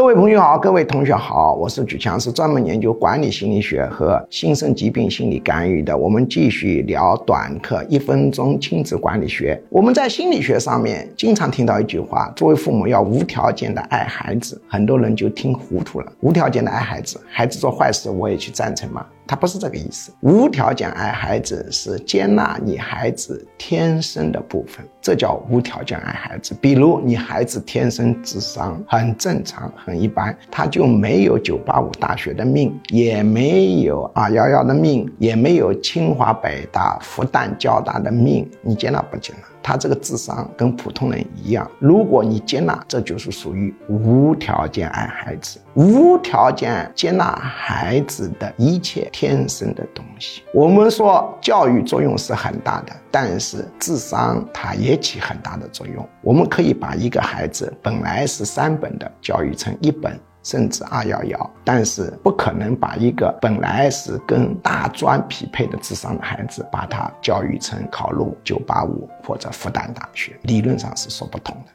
各位朋友好，各位同学好，我是举强，是专门研究管理心理学和新生疾病心理干预的。我们继续聊短课一分钟亲子管理学。我们在心理学上面经常听到一句话：作为父母要无条件的爱孩子。很多人就听糊涂了，无条件的爱孩子，孩子做坏事我也去赞成吗？他不是这个意思，无条件爱孩子是接纳你孩子天生的部分，这叫无条件爱孩子。比如你孩子天生智商很正常、很一般，他就没有九八五大学的命，也没有二幺幺的命，也没有清华北大、复旦交大的命，你接纳不接纳？他这个智商跟普通人一样，如果你接纳，这就是属于无条件爱孩子，无条件接纳孩子的一切天生的东西。我们说教育作用是很大的，但是智商它也起很大的作用。我们可以把一个孩子本来是三本的教育成一本。甚至二幺幺，但是不可能把一个本来是跟大专匹配的智商的孩子，把他教育成考入九八五或者复旦大学，理论上是说不通的。